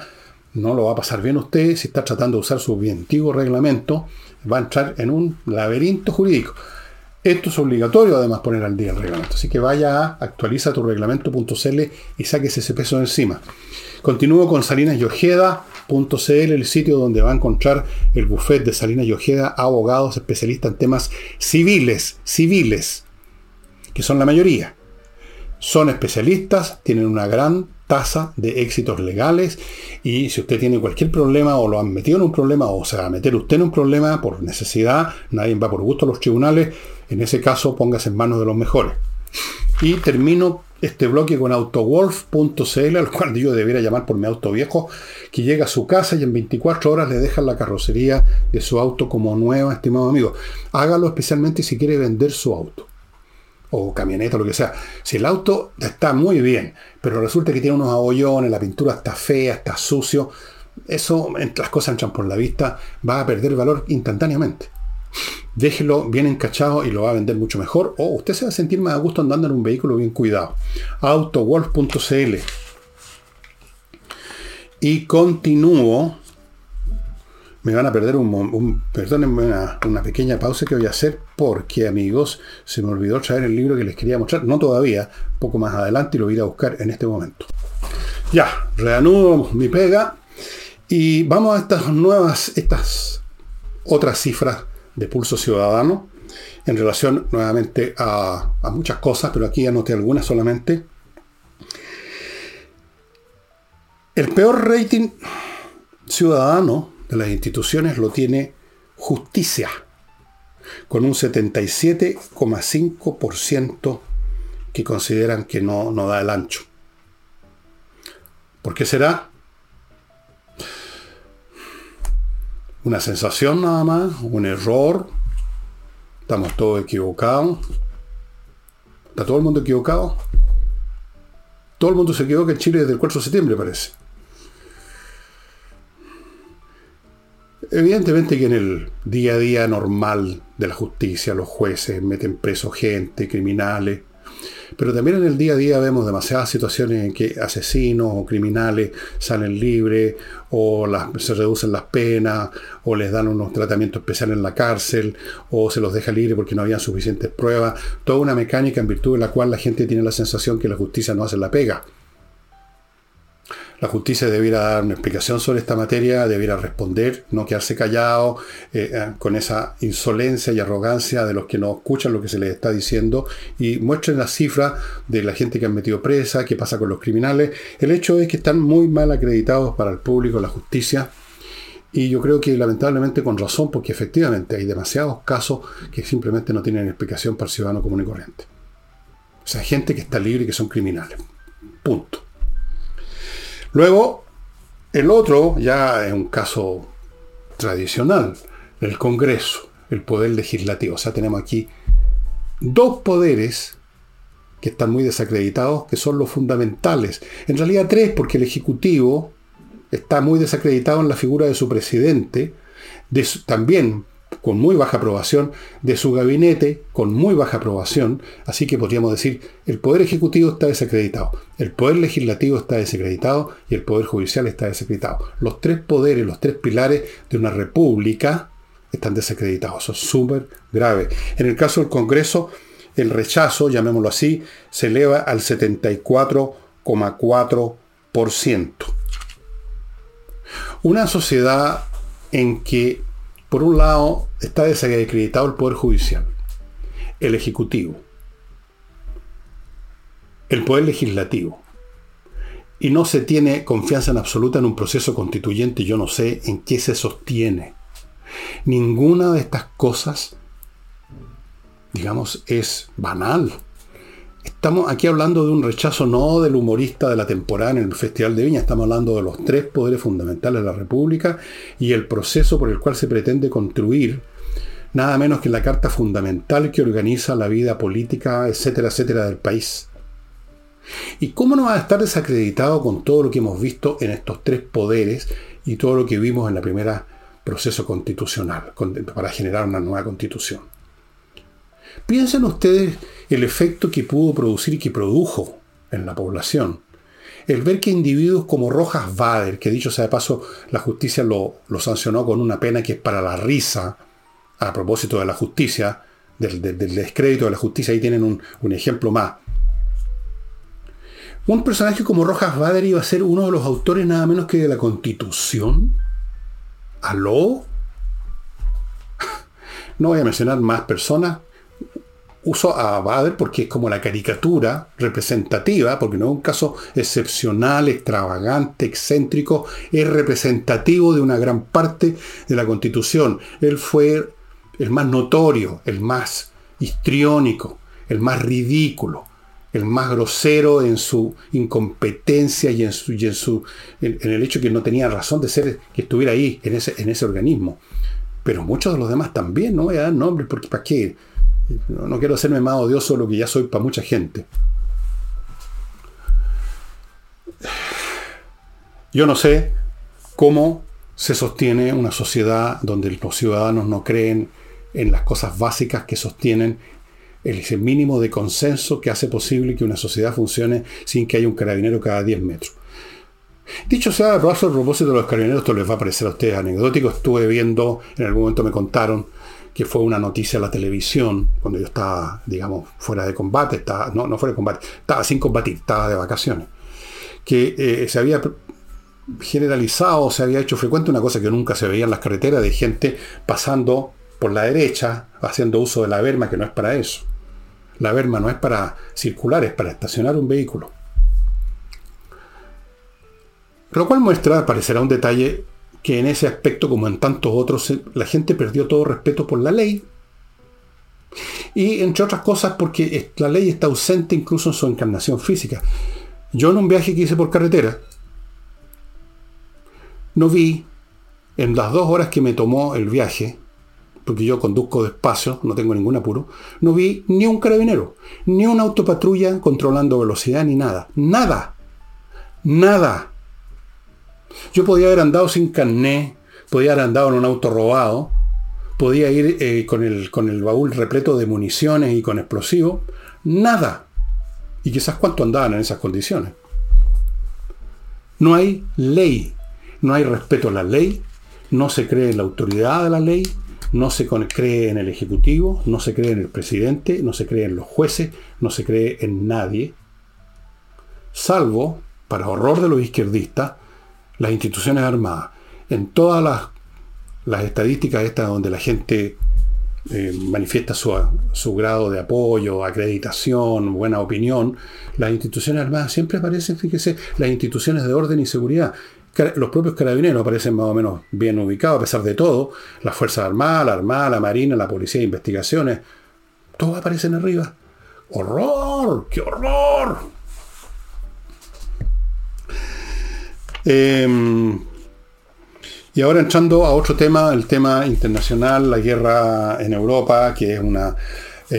no lo va a pasar bien usted. Si está tratando de usar su antiguo reglamento, va a entrar en un laberinto jurídico. Esto es obligatorio además poner al día el reglamento. Así que vaya a actualiza tu reglamento.cl y sáquese ese peso encima. Continúo con Salinas y Ojeda.cl, el sitio donde va a encontrar el buffet de Salinas y Ojeda, abogados especialistas en temas civiles, civiles, que son la mayoría. Son especialistas, tienen una gran tasa de éxitos legales y si usted tiene cualquier problema o lo han metido en un problema o se va a meter usted en un problema por necesidad, nadie va por gusto a los tribunales, en ese caso póngase en manos de los mejores. Y termino este bloque con autowolf.cl, al cual yo debiera llamar por mi auto viejo, que llega a su casa y en 24 horas le dejan la carrocería de su auto como nueva, estimado amigo. Hágalo especialmente si quiere vender su auto. O camioneta, lo que sea. Si el auto está muy bien, pero resulta que tiene unos abollones, la pintura está fea, está sucio, eso, las cosas entran por la vista, va a perder valor instantáneamente déjelo bien encachado y lo va a vender mucho mejor. O usted se va a sentir más a gusto andando en un vehículo bien cuidado. Autowolf.cl. Y continúo. Me van a perder un, perdónenme una, una, pequeña pausa que voy a hacer porque amigos se me olvidó traer el libro que les quería mostrar, no todavía, poco más adelante y lo voy a ir a buscar en este momento. Ya, reanudo mi pega y vamos a estas nuevas, estas otras cifras de Pulso Ciudadano en relación nuevamente a, muchas cosas, pero aquí anoté algunas solamente. El peor rating ciudadano de las instituciones lo tiene justicia, con un 77,5% que consideran que no, no da el ancho. ¿Por qué será? una sensación nada más, un error, estamos todos equivocados. ¿Está todo el mundo equivocado? Todo el mundo se equivoca en Chile desde el 4 de septiembre, parece. Evidentemente que en el día a día normal de la justicia, los jueces meten preso gente, criminales, pero también en el día a día vemos demasiadas situaciones en que asesinos o criminales salen libres o se reducen las penas o les dan unos tratamientos especiales en la cárcel o se los deja libre porque no había suficientes pruebas. Toda una mecánica en virtud de la cual la gente tiene la sensación que la justicia no hace la pega la justicia debiera dar una explicación sobre esta materia, debiera responder, no quedarse callado eh, eh, con esa insolencia y arrogancia de los que no escuchan lo que se les está diciendo y muestren las cifras de la gente que han metido presa, qué pasa con los criminales. El hecho es que están muy mal acreditados para el público, la justicia. Y yo creo que lamentablemente con razón, porque efectivamente hay demasiados casos que simplemente no tienen explicación para el ciudadano común y corriente. O sea, gente que está libre y que son criminales. Punto. Luego, el otro ya es un caso tradicional, el Congreso, el poder legislativo. O sea, tenemos aquí dos poderes que están muy desacreditados, que son los fundamentales. En realidad tres, porque el Ejecutivo está muy desacreditado en la figura de su presidente, también con muy baja aprobación, de su gabinete con muy baja aprobación, así que podríamos decir, el Poder Ejecutivo está desacreditado, el Poder Legislativo está desacreditado y el Poder Judicial está desacreditado. Los tres poderes, los tres pilares de una república están desacreditados, eso es súper grave. En el caso del Congreso, el rechazo, llamémoslo así, se eleva al 74,4%. Una sociedad en que por un lado, está desacreditado el Poder Judicial, el Ejecutivo, el Poder Legislativo, y no se tiene confianza en absoluta en un proceso constituyente, yo no sé en qué se sostiene. Ninguna de estas cosas, digamos, es banal. Estamos aquí hablando de un rechazo no del humorista de la temporada en el Festival de Viña, estamos hablando de los tres poderes fundamentales de la República y el proceso por el cual se pretende construir nada menos que la carta fundamental que organiza la vida política, etcétera, etcétera, del país. ¿Y cómo no va a estar desacreditado con todo lo que hemos visto en estos tres poderes y todo lo que vimos en la primera proceso constitucional para generar una nueva constitución? Piensen ustedes el efecto que pudo producir y que produjo en la población. El ver que individuos como Rojas Bader, que dicho sea de paso, la justicia lo, sancionó con una pena que es para la risa, a propósito de la justicia, del, descrédito de la justicia, ahí tienen un, un ejemplo más. Un personaje como Rojas Bader iba a ser uno de los autores nada menos que de la Constitución. ¿Aló? *laughs* No voy a mencionar más personas, uso a Bader porque es como la caricatura representativa, porque no es un caso excepcional, extravagante, excéntrico, es representativo de una gran parte de la constitución. Él fue el más notorio, el más histriónico, el más ridículo, el más grosero en su incompetencia y en, su, en, su, en, el hecho que no tenía razón de ser, que estuviera ahí, en ese, en ese organismo. Pero muchos de los demás también, no voy a dar nombres porque ¿para qué? No, quiero hacerme más odioso de lo que ya soy para mucha gente. Yo no sé cómo se sostiene una sociedad donde los ciudadanos no creen en las cosas básicas que sostienen el mínimo de consenso que hace posible que una sociedad funcione sin que haya un carabinero cada 10 metros. Dicho sea a propósito de los carabineros, esto les va a parecer a ustedes anecdótico. Estuve viendo, en algún momento me contaron que fue una noticia en la televisión, cuando yo estaba, digamos, fuera de combate, estaba, no, no fuera de combate, estaba sin combatir, estaba de vacaciones, que eh, se había generalizado, se había hecho frecuente una cosa que nunca se veía en las carreteras, de gente pasando por la derecha, haciendo uso de la verma, que no es para eso. La verma no es para circular, es para estacionar un vehículo. Lo cual muestra, parecerá un detalle que en ese aspecto, como en tantos otros, la gente perdió todo respeto por la ley. Y entre otras cosas porque la ley está ausente incluso en su encarnación física. Yo en un viaje que hice por carretera, no vi en las dos horas que me tomó el viaje, porque yo conduzco despacio, no tengo ningún apuro, no vi ni un carabinero, ni una autopatrulla controlando velocidad, ni nada. Nada. Nada. Yo podía haber andado sin carné, podía haber andado en un auto robado, podía ir eh, con, el, con el baúl repleto de municiones y con explosivos. Nada. Y quizás cuánto andaban en esas condiciones. No hay ley, no hay respeto a la ley, no se cree en la autoridad de la ley, no se cree en el Ejecutivo, no se cree en el presidente, no se cree en los jueces, no se cree en nadie, salvo, para horror de los izquierdistas, las instituciones armadas, en todas las, estadísticas estas donde la gente eh, manifiesta su, su, grado de apoyo, acreditación, buena opinión, las instituciones armadas siempre aparecen, fíjese, las instituciones de orden y seguridad. Los propios carabineros aparecen más o menos bien ubicados, a pesar de todo. Las Fuerzas Armadas, la Armada, la Marina, la Policía de Investigaciones, todos aparecen arriba. ¡Horror! ¡Qué horror! Em, y ahora entrando a otro tema, el tema internacional, la guerra en Europa, que es una,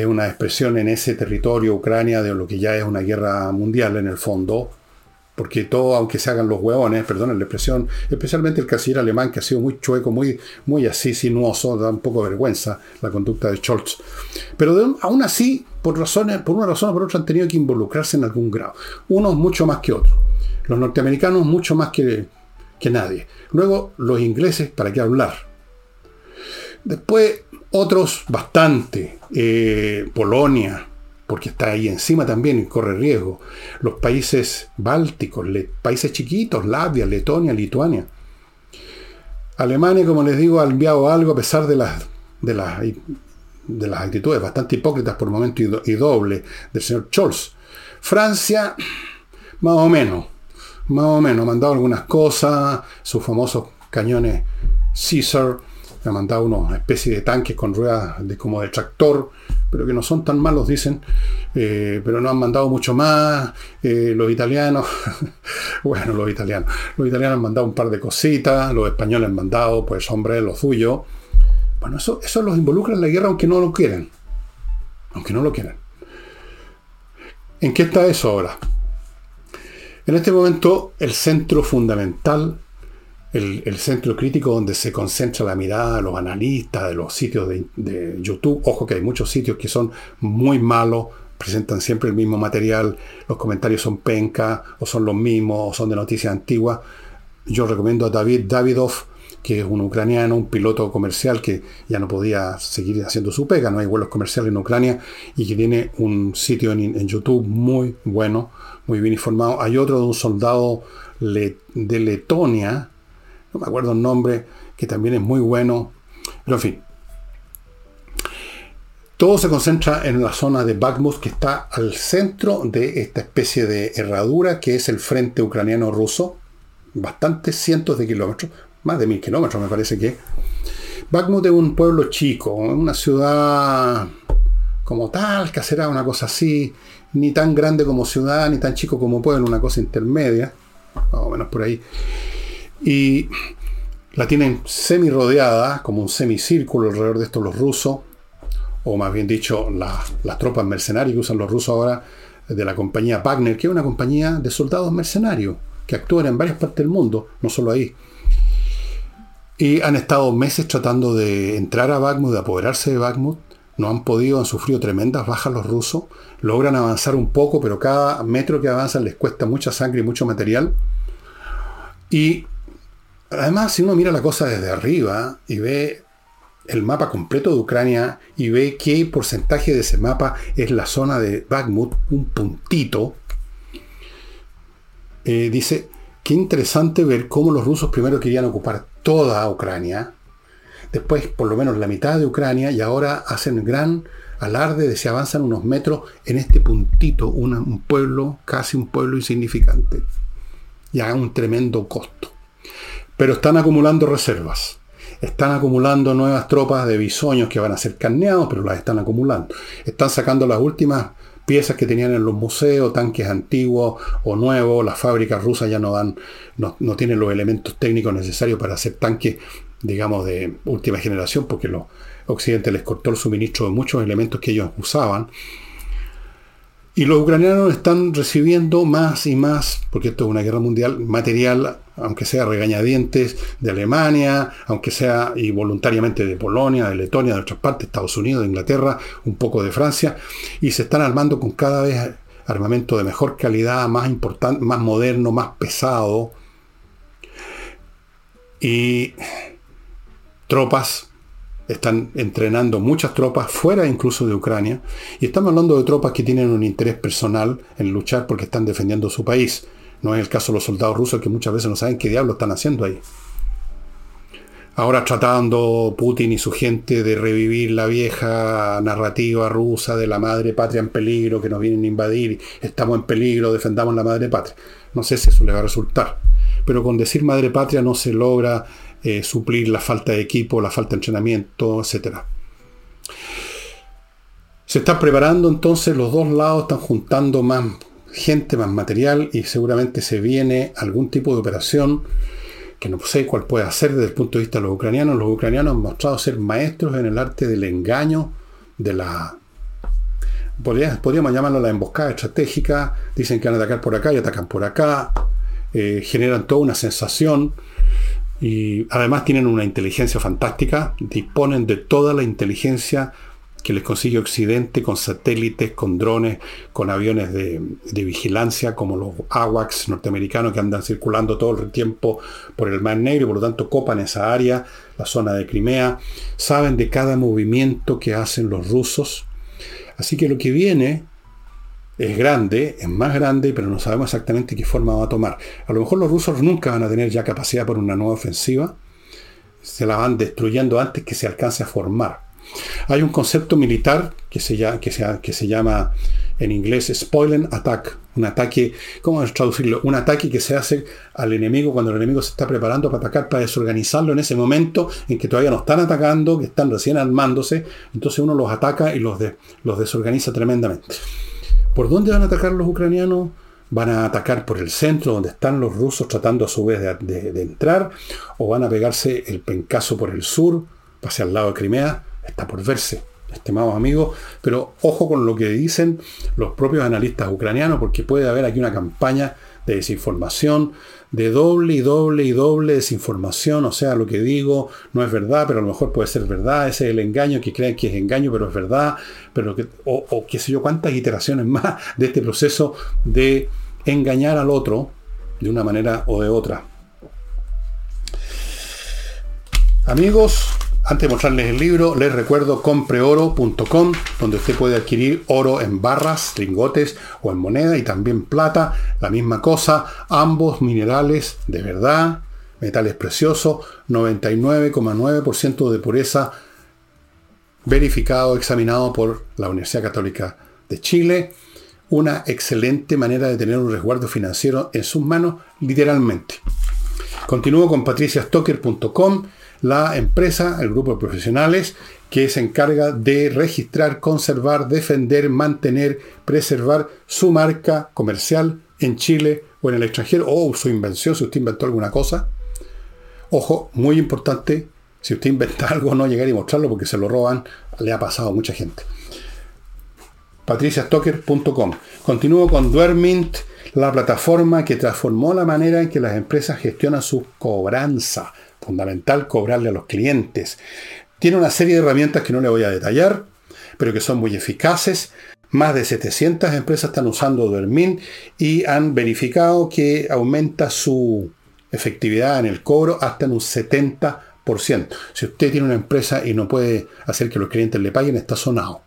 una expresión en ese territorio, Ucrania, de lo que ya es una guerra mundial en el fondo, porque todo, aunque se hagan los huevones, perdón la expresión, especialmente el canciller alemán, que ha sido muy chueco, muy, muy así sinuoso, da un poco de vergüenza la conducta de Scholz. Pero aún así, por, razones, por una razón o por otra, han tenido que involucrarse en algún grado. Unos mucho más que otros. Los norteamericanos mucho más que, que nadie. Luego los ingleses, ¿para qué hablar? Después otros bastante. Eh, Polonia, porque está ahí encima también y corre riesgo. Los países bálticos, países chiquitos, Latvia, Letonia, Lituania. Alemania, como les digo, ha enviado algo a pesar de las, de las, de las actitudes bastante hipócritas por momento y, y doble del señor Scholz. Francia, más o menos más o menos, ha mandado algunas cosas, sus famosos cañones Caesar, ha mandado una especie de tanques con ruedas de, como de tractor, pero que no son tan malos, dicen, eh, pero no han mandado mucho más. Eh, los italianos, *laughs* bueno, los italianos, los italianos han mandado un par de cositas, los españoles han mandado, pues hombre, lo suyo. Bueno, eso, eso los involucra en la guerra aunque no lo quieran. Aunque no lo quieran. ¿En qué está eso ahora? En este momento, el centro fundamental el, centro crítico donde se concentra la mirada de los analistas, de los sitios de, YouTube. Ojo que hay muchos sitios que son muy malos, presentan siempre el mismo material, los comentarios son penca, o son los mismos, o son de noticias antiguas. Yo recomiendo a David Davidov, que es un ucraniano, un piloto comercial que ya no podía seguir haciendo su pega, no hay vuelos comerciales en Ucrania, y que tiene un sitio en, YouTube muy bueno, muy bien informado. Hay otro de un soldado de Letonia, no me acuerdo el nombre, que también es muy bueno. Pero en fin. Todo se concentra en la zona de Bakhmut, que está al centro de esta especie de herradura que es el frente ucraniano-ruso. Bastantes cientos de kilómetros, más de mil kilómetros me parece que. Bakhmut es un pueblo chico, una ciudad como tal, que será una cosa así, ni tan grande como ciudad, ni tan chico como pueblo, una cosa intermedia, más o menos por ahí y la tienen semi rodeada, como un semicírculo alrededor de esto los rusos, o más bien dicho, las tropas mercenarias que usan los rusos ahora de la compañía Wagner, que es una compañía de soldados mercenarios que actúan en varias partes del mundo, no solo ahí. Y han estado meses tratando de entrar a Bakhmut, de apoderarse de Bakhmut. No han podido, han sufrido tremendas bajas los rusos. Logran avanzar un poco, pero cada metro que avanzan les cuesta mucha sangre y mucho material. Y Además, si uno mira la cosa desde arriba y ve el mapa completo de Ucrania y ve qué porcentaje de ese mapa es la zona de Bakhmut, un puntito, eh, dice, qué interesante ver cómo los rusos primero querían ocupar toda Ucrania, después por lo menos la mitad de Ucrania y ahora hacen gran alarde de si avanzan unos metros en este puntito, un pueblo, casi un pueblo insignificante, y a un tremendo costo. Pero están acumulando reservas. Están acumulando nuevas tropas de bisoños que van a ser carneados, pero las están acumulando. Están sacando las últimas piezas que tenían en los museos, tanques antiguos o nuevos. Las fábricas rusas ya no dan, no, no tienen los elementos técnicos necesarios para hacer tanques, digamos, de última generación, porque los Occidente les cortó el suministro de muchos elementos que ellos usaban. Y los ucranianos están recibiendo más y más, porque esto es una guerra mundial, material, aunque sea regañadientes, de Alemania, aunque sea y voluntariamente de Polonia, de Letonia, de otras partes, Estados Unidos, de Inglaterra, un poco de Francia, y se están armando con cada vez armamento de mejor calidad, más importante, más moderno, más pesado, y tropas están entrenando muchas tropas fuera incluso de Ucrania, y estamos hablando de tropas que tienen un interés personal en luchar porque están defendiendo su país. No es el caso de los soldados rusos que muchas veces no saben qué diablos están haciendo ahí. Ahora tratando Putin y su gente de revivir la vieja narrativa rusa de la madre patria en peligro, que nos vienen a invadir, estamos en peligro, defendamos la madre patria. No sé si eso le va a resultar. Pero con decir madre patria no se logra eh, suplir la falta de equipo, la falta de entrenamiento, etc. Se están preparando entonces, los dos lados están juntando más gente, más material y seguramente se viene algún tipo de operación que no sé cuál puede hacer desde el punto de vista de los ucranianos. Los ucranianos han mostrado ser maestros en el arte del engaño, de la... Podríamos llamarlo la emboscada estratégica. Dicen que van a atacar por acá y atacan por acá. Eh, generan toda una sensación y además tienen una inteligencia fantástica, disponen de toda la inteligencia que les consigue Occidente con satélites, con drones, con aviones de, vigilancia como los AWACS norteamericanos que andan circulando todo el tiempo por el Mar Negro y por lo tanto copan esa área, la zona de Crimea, saben de cada movimiento que hacen los rusos. Así que lo que viene es grande, es más grande, pero no sabemos exactamente qué forma va a tomar. A lo mejor los rusos nunca van a tener ya capacidad para una nueva ofensiva. Se la van destruyendo antes que se alcance a formar. Hay un concepto militar que se, llama, en inglés spoiling attack, un ataque, ¿cómo traducirlo? Un ataque que se hace al enemigo cuando el enemigo se está preparando para atacar, para desorganizarlo en ese momento en que todavía no están atacando, que están recién armándose, entonces uno los ataca y los desorganiza tremendamente. ¿Por dónde van a atacar los ucranianos? van a atacar por el centro donde están los rusos tratando a su vez de, entrar, o van a pegarse el pencazo por el sur, hacia el lado de Crimea, está por verse, estimados amigos, pero ojo con lo que dicen los propios analistas ucranianos, porque puede haber aquí una campaña de desinformación, de doble y doble y doble desinformación, o sea, lo que digo no es verdad, pero a lo mejor puede ser verdad, ese es el engaño, que creen que es engaño, pero es verdad, pero que, o, o qué sé yo, cuántas iteraciones *laughs* más de este proceso de engañar al otro de una manera o de otra. Amigos, antes de mostrarles el libro, les recuerdo compreoro.com, donde usted puede adquirir oro en barras, lingotes o en moneda y también plata, la misma cosa, ambos minerales de verdad, metales preciosos, 99,9% de pureza, verificado, examinado por la Universidad Católica de Chile una excelente manera de tener un resguardo financiero en sus manos, literalmente. Continúo con patriciastocker.com, la empresa, el grupo de profesionales que se encarga de registrar, conservar, defender, mantener, preservar su marca comercial en Chile o en el extranjero, o su invención, si usted inventó alguna cosa. Ojo, muy importante, si usted inventa *laughs* algo, no llegar y mostrarlo porque se lo roban, le ha pasado a mucha gente patriciastocker.com. Continúo con Duermint, la plataforma que transformó la manera en que las empresas gestionan su cobranza. Fundamental cobrarle a los clientes. Tiene una serie de herramientas que no le voy a detallar, pero que son muy eficaces. Más de 700 empresas están usando Duermint y han verificado que aumenta su efectividad en el cobro hasta en un 70%. Si usted tiene una empresa y no puede hacer que los clientes le paguen, está sonado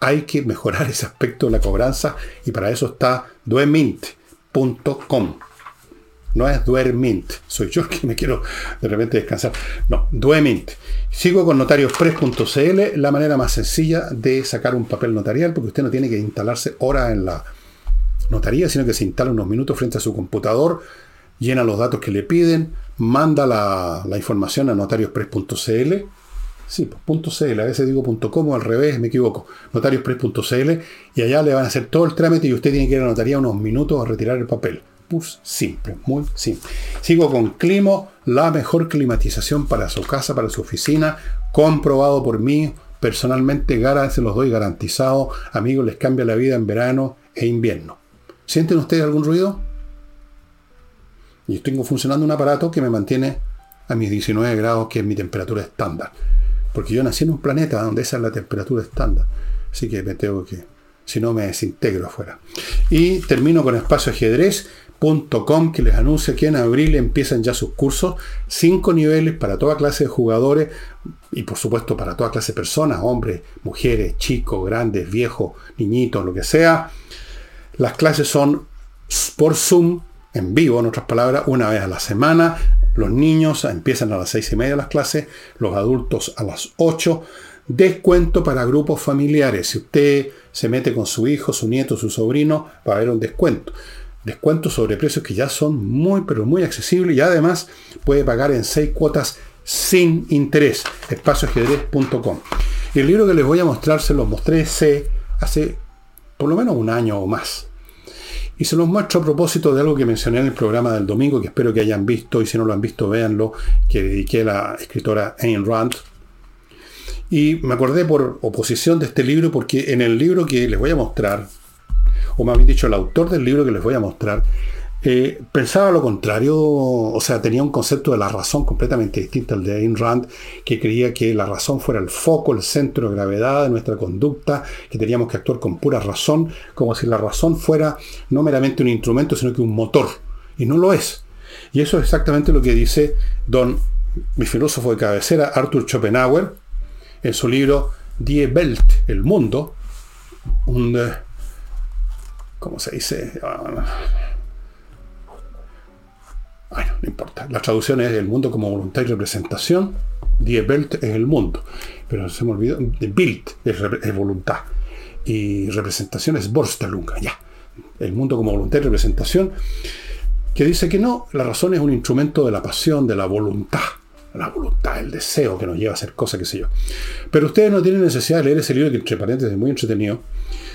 hay que mejorar *laughs* ese aspecto de la cobranza y para eso está duemint.com. No es Duermint, soy yo *laughs* que me quiero de repente descansar. No, Duemint. Sigo con notariospress.cl, la manera más sencilla de sacar un papel notarial, porque usted no tiene que instalarse horas en la notaría, sino que se instala unos minutos frente a su computador, llena los datos que le piden, manda la, la información a notariospress.cl Sí, pues, .cl, a veces digo .com o al revés, me equivoco. Notariospress.cl y allá le van a hacer todo el trámite y usted tiene que ir a la notaría unos minutos a retirar el papel. Simple, muy simple. Sigo con Climo, la mejor climatización para su casa, para su oficina, comprobado por mí, personalmente, se los doy garantizado. Amigos, les cambia la vida en verano e invierno. ¿Sienten ustedes algún ruido? Y tengo funcionando un aparato que me mantiene a mis 19 grados, que es mi temperatura estándar. Porque yo nací en un planeta donde esa es la temperatura estándar. Así que me tengo que, si no me desintegro afuera. Y termino con que les anuncia que en abril empiezan ya sus cursos, cinco niveles para toda clase de jugadores y por supuesto para toda clase de personas, hombres, mujeres, chicos, grandes, viejos, niñitos, lo que sea. Las clases son por Zoom, en vivo, en otras palabras, una vez a la semana. Los niños empiezan a las seis y media las clases, los adultos a las 8. Descuento para grupos familiares. Si usted se mete con su hijo, su nieto, su sobrino, va a haber un descuento. Descuento sobre precios que ya son muy, pero muy accesibles y además puede pagar en seis cuotas sin interés. Espacioajedrez.com. El libro que les voy a mostrar se lo mostré hace por lo menos un año o más. Y se los muestro a propósito de algo que mencioné en el programa del domingo, que espero que hayan visto, y si no lo han visto, véanlo, que dediqué a la escritora Ayn Rand. Y me acordé por oposición de este libro, porque en el libro que les voy a mostrar, o más bien dicho, el autor del libro que les voy a mostrar, eh, pensaba lo contrario, o sea, tenía un concepto de la razón completamente distinto al de Ayn Rand, que creía que la razón fuera el foco, el centro de gravedad de nuestra conducta, que teníamos que actuar con pura razón, como si la razón fuera no meramente un instrumento, sino que un motor. Y no lo es. Y eso es exactamente lo que dice don, mi filósofo de cabecera, Arthur Schopenhauer, en su libro Die Welt, el mundo, un... ¿Cómo se dice? Ah, bueno, no importa. La traducción es el mundo como voluntad y representación. Die Welt es el mundo. pero se me olvidó, Bild es, voluntad, y representación es Vorstellung, ya, el mundo como voluntad y representación, que dice que no, la razón es un instrumento de la pasión, de la voluntad, la voluntad, el deseo que nos lleva a hacer cosas, qué sé yo. Pero ustedes no tienen necesidad de leer ese libro, que entre paréntesis es muy entretenido,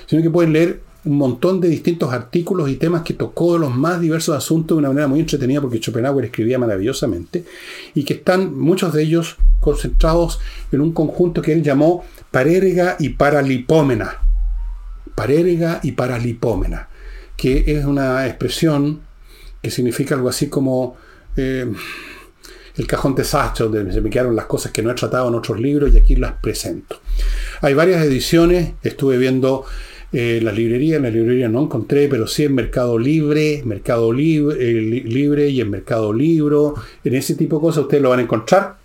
sino que pueden leer un montón de distintos artículos y temas que tocó los más diversos asuntos de una manera muy entretenida porque Schopenhauer escribía maravillosamente y que están muchos de ellos concentrados en un conjunto que él llamó parérga y paralipómena. Parérga y paralipómena, que es una expresión que significa algo así como eh, el cajón desastre, donde se me quedaron las cosas que no he tratado en otros libros y aquí las presento. Hay varias ediciones, estuve viendo eh, la librería, en la librería no encontré, pero sí en Mercado Libre, Mercado Libre, eh, Libre y en Mercado Libro, en ese tipo de cosas ustedes lo van a encontrar.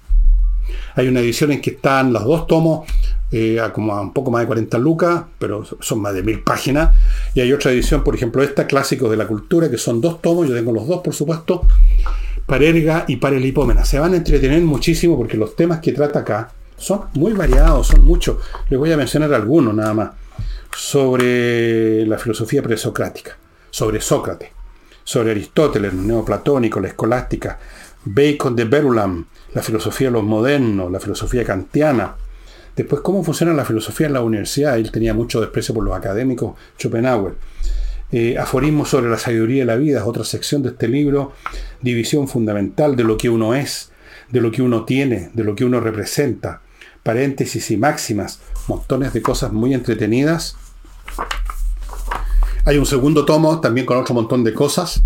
Hay una edición en que están los dos tomos, eh, como a un poco más de 40 lucas, pero son más de mil páginas. Y hay otra edición, por ejemplo, esta, Clásicos de la Cultura, que son dos tomos, yo tengo los dos, por supuesto, Parerga y Parelipómena. Se van a entretener muchísimo porque los temas que trata acá son muy variados, son muchos. Les voy a mencionar algunos nada más sobre la filosofía presocrática, sobre Sócrates, sobre Aristóteles, el neoplatónico, la escolástica, Bacon de Berulam, la filosofía de los modernos, la filosofía kantiana. Después, cómo funciona la filosofía en la universidad. Él tenía mucho desprecio por los académicos, Schopenhauer. Eh, aforismos sobre la sabiduría de la vida, es otra sección de este libro. División fundamental de lo que uno es, de lo que uno tiene, de lo que uno representa. Paréntesis y máximas, montones de cosas muy entretenidas hay un segundo tomo también con otro montón de cosas.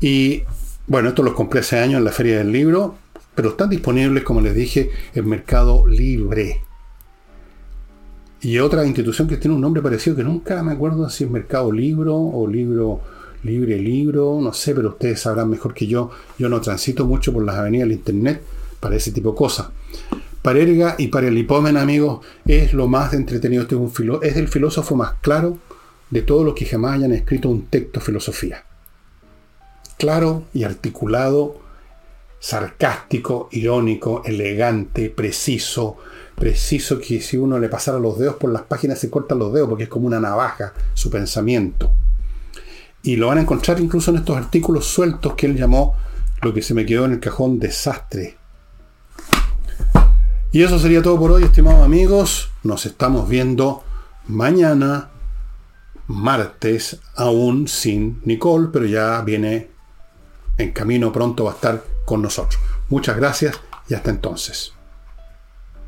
Y bueno, esto los compré hace años en la Feria del Libro, pero están disponibles, como les dije, en Mercado Libre. Y otra institución que tiene un nombre parecido que nunca me acuerdo si es Mercado Libro o Libro Libre Libro, no sé, pero ustedes sabrán mejor que yo. Yo no transito mucho por las avenidas del Internet para ese tipo de cosas. Parerga y para el hipomen, amigos, es lo más entretenido. Este es, un es el filósofo más claro de todos los que jamás hayan escrito un texto filosofía. Claro y articulado, sarcástico, irónico, elegante, preciso, preciso que si uno le pasara los dedos por las páginas se cortan los dedos porque es como una navaja su pensamiento. Y lo van a encontrar incluso en estos artículos sueltos que él llamó lo que se me quedó en el cajón desastre y eso sería todo por hoy, estimados amigos. Nos estamos viendo mañana, martes, aún sin Nicole, pero ya viene en camino pronto, va a estar con nosotros. Muchas gracias y hasta entonces.